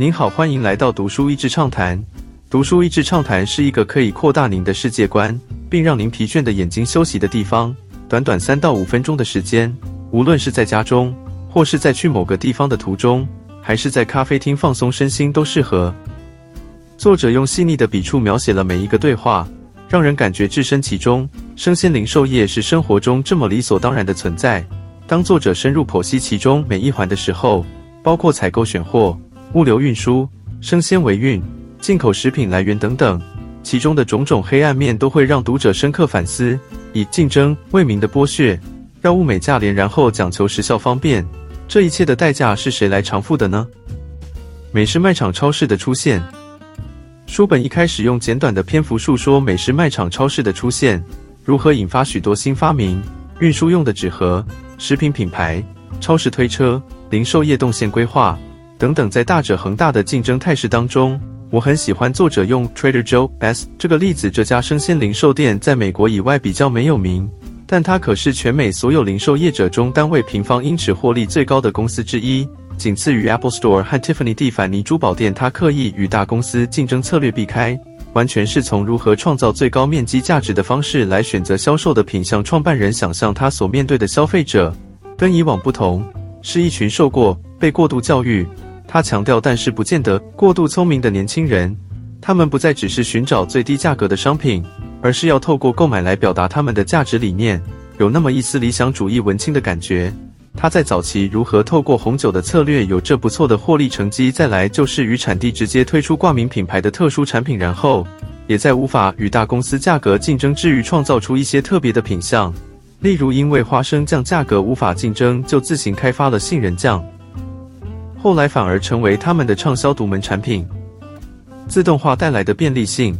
您好，欢迎来到读书益智畅谈。读书益智畅谈是一个可以扩大您的世界观，并让您疲倦的眼睛休息的地方。短短三到五分钟的时间，无论是在家中，或是在去某个地方的途中，还是在咖啡厅放松身心，都适合。作者用细腻的笔触描写了每一个对话，让人感觉置身其中。生鲜零售业是生活中这么理所当然的存在。当作者深入剖析其中每一环的时候，包括采购选货。物流运输、生鲜维运、进口食品来源等等，其中的种种黑暗面都会让读者深刻反思。以竞争为名的剥削，让物美价廉，然后讲求时效方便，这一切的代价是谁来偿付的呢？美式卖场超市的出现，书本一开始用简短的篇幅述说美式卖场超市的出现，如何引发许多新发明：运输用的纸盒、食品品牌、超市推车、零售业动线规划。等等，在大者恒大的竞争态势当中，我很喜欢作者用 Trader Joe S 这个例子。这家生鲜零售店在美国以外比较没有名，但它可是全美所有零售业者中单位平方英尺获利最高的公司之一，仅次于 Apple Store 和 Tiffany 蒂凡尼珠宝店。它刻意与大公司竞争策略避开，完全是从如何创造最高面积价值的方式来选择销售的品项。创办人想象他所面对的消费者跟以往不同，是一群受过被过度教育。他强调，但是不见得过度聪明的年轻人，他们不再只是寻找最低价格的商品，而是要透过购买来表达他们的价值理念，有那么一丝理想主义文青的感觉。他在早期如何透过红酒的策略有着不错的获利成绩，再来就是与产地直接推出挂名品牌的特殊产品，然后也在无法与大公司价格竞争之余，创造出一些特别的品相，例如因为花生酱价格无法竞争，就自行开发了杏仁酱。后来反而成为他们的畅销独门产品。自动化带来的便利性。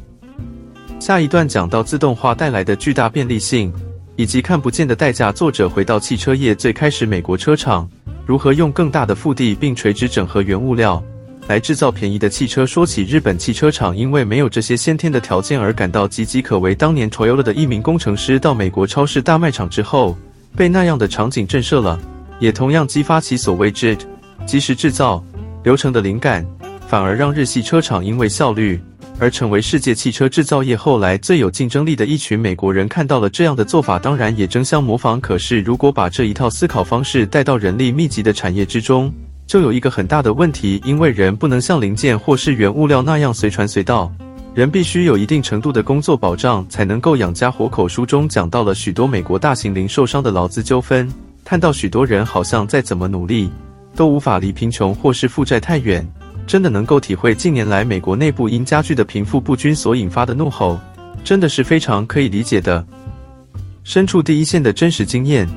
下一段讲到自动化带来的巨大便利性，以及看不见的代价。作者回到汽车业最开始，美国车厂如何用更大的腹地并垂直整合原物料来制造便宜的汽车。说起日本汽车厂，因为没有这些先天的条件而感到岌岌可危。当年 Toyota 的一名工程师到美国超市大卖场之后，被那样的场景震慑了，也同样激发起所谓 JIT。及时制造流程的灵感，反而让日系车厂因为效率而成为世界汽车制造业后来最有竞争力的一群美国人。看到了这样的做法，当然也争相模仿。可是，如果把这一套思考方式带到人力密集的产业之中，就有一个很大的问题，因为人不能像零件或是原物料那样随传随到，人必须有一定程度的工作保障，才能够养家活口。书中讲到了许多美国大型零售商的劳资纠纷，看到许多人好像再怎么努力。都无法离贫穷或是负债太远，真的能够体会近年来美国内部因加剧的贫富不均所引发的怒吼，真的是非常可以理解的。身处第一线的真实经验，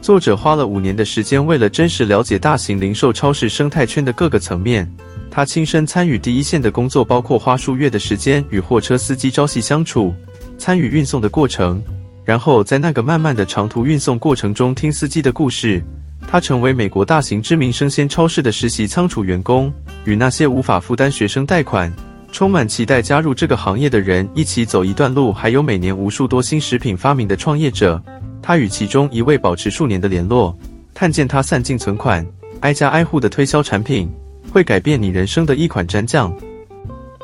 作者花了五年的时间，为了真实了解大型零售超市生态圈的各个层面，他亲身参与第一线的工作，包括花数月的时间与货车司机朝夕相处，参与运送的过程，然后在那个漫漫的长途运送过程中听司机的故事。他成为美国大型知名生鲜超市的实习仓储员工，与那些无法负担学生贷款、充满期待加入这个行业的人一起走一段路。还有每年无数多新食品发明的创业者，他与其中一位保持数年的联络，看见他散尽存款，挨家挨户的推销产品，会改变你人生的一款蘸酱，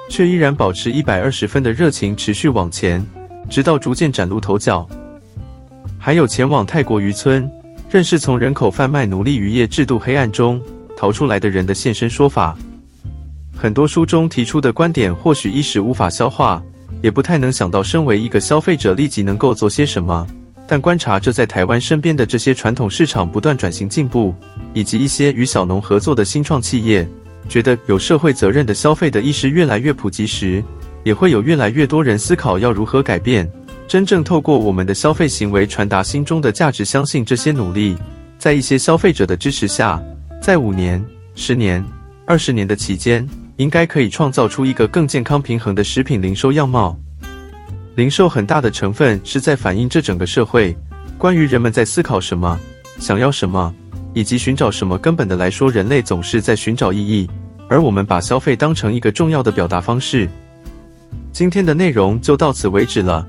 却依然保持一百二十分的热情，持续往前，直到逐渐崭露头角。还有前往泰国渔村。认识从人口贩卖、奴隶渔业制度黑暗中逃出来的人的现身说法。很多书中提出的观点，或许一时无法消化，也不太能想到身为一个消费者立即能够做些什么。但观察着在台湾身边的这些传统市场不断转型进步，以及一些与小农合作的新创企业，觉得有社会责任的消费的意识越来越普及时，也会有越来越多人思考要如何改变。真正透过我们的消费行为传达心中的价值，相信这些努力，在一些消费者的支持下，在五年、十年、二十年的期间，应该可以创造出一个更健康、平衡的食品零售样貌。零售很大的成分是在反映这整个社会关于人们在思考什么、想要什么以及寻找什么。根本的来说，人类总是在寻找意义，而我们把消费当成一个重要的表达方式。今天的内容就到此为止了。